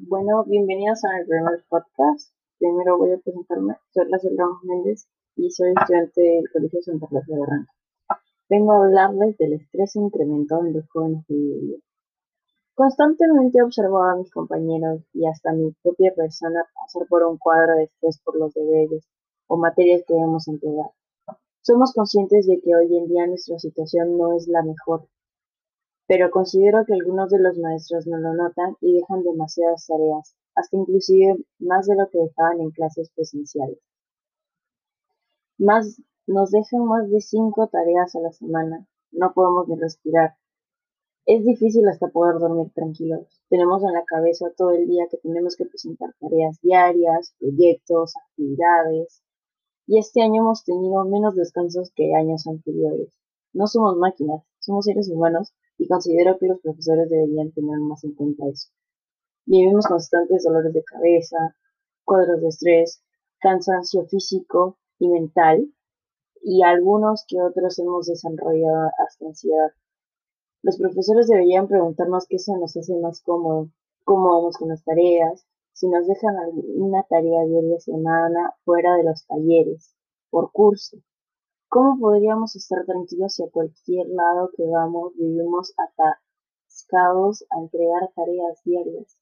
Bueno, bienvenidos a mi primer podcast. Primero voy a presentarme. Soy Rafael Ramos Méndez y soy estudiante del Colegio Santa Rosa de Barranca. Vengo a hablarles del estrés incrementado en los jóvenes de hoy Constantemente observado a mis compañeros y hasta mi propia persona pasar por un cuadro de estrés por los deberes o materias que debemos entregar. Somos conscientes de que hoy en día nuestra situación no es la mejor pero considero que algunos de los maestros no lo notan y dejan demasiadas tareas, hasta inclusive más de lo que dejaban en clases presenciales. Más, nos dejan más de cinco tareas a la semana, no podemos ni respirar. Es difícil hasta poder dormir tranquilos. Tenemos en la cabeza todo el día que tenemos que presentar tareas diarias, proyectos, actividades. Y este año hemos tenido menos descansos que años anteriores. No somos máquinas, somos seres humanos y considero que los profesores deberían tener más en cuenta eso. Vivimos constantes dolores de cabeza, cuadros de estrés, cansancio físico y mental, y algunos que otros hemos desarrollado hasta ansiedad. Los profesores deberían preguntarnos qué se nos hace más cómodo, cómo vamos con las tareas, si nos dejan alguna tarea diaria semana fuera de los talleres, por curso. ¿Cómo podríamos estar tranquilos si a cualquier lado que vamos vivimos atascados a entregar tareas diarias?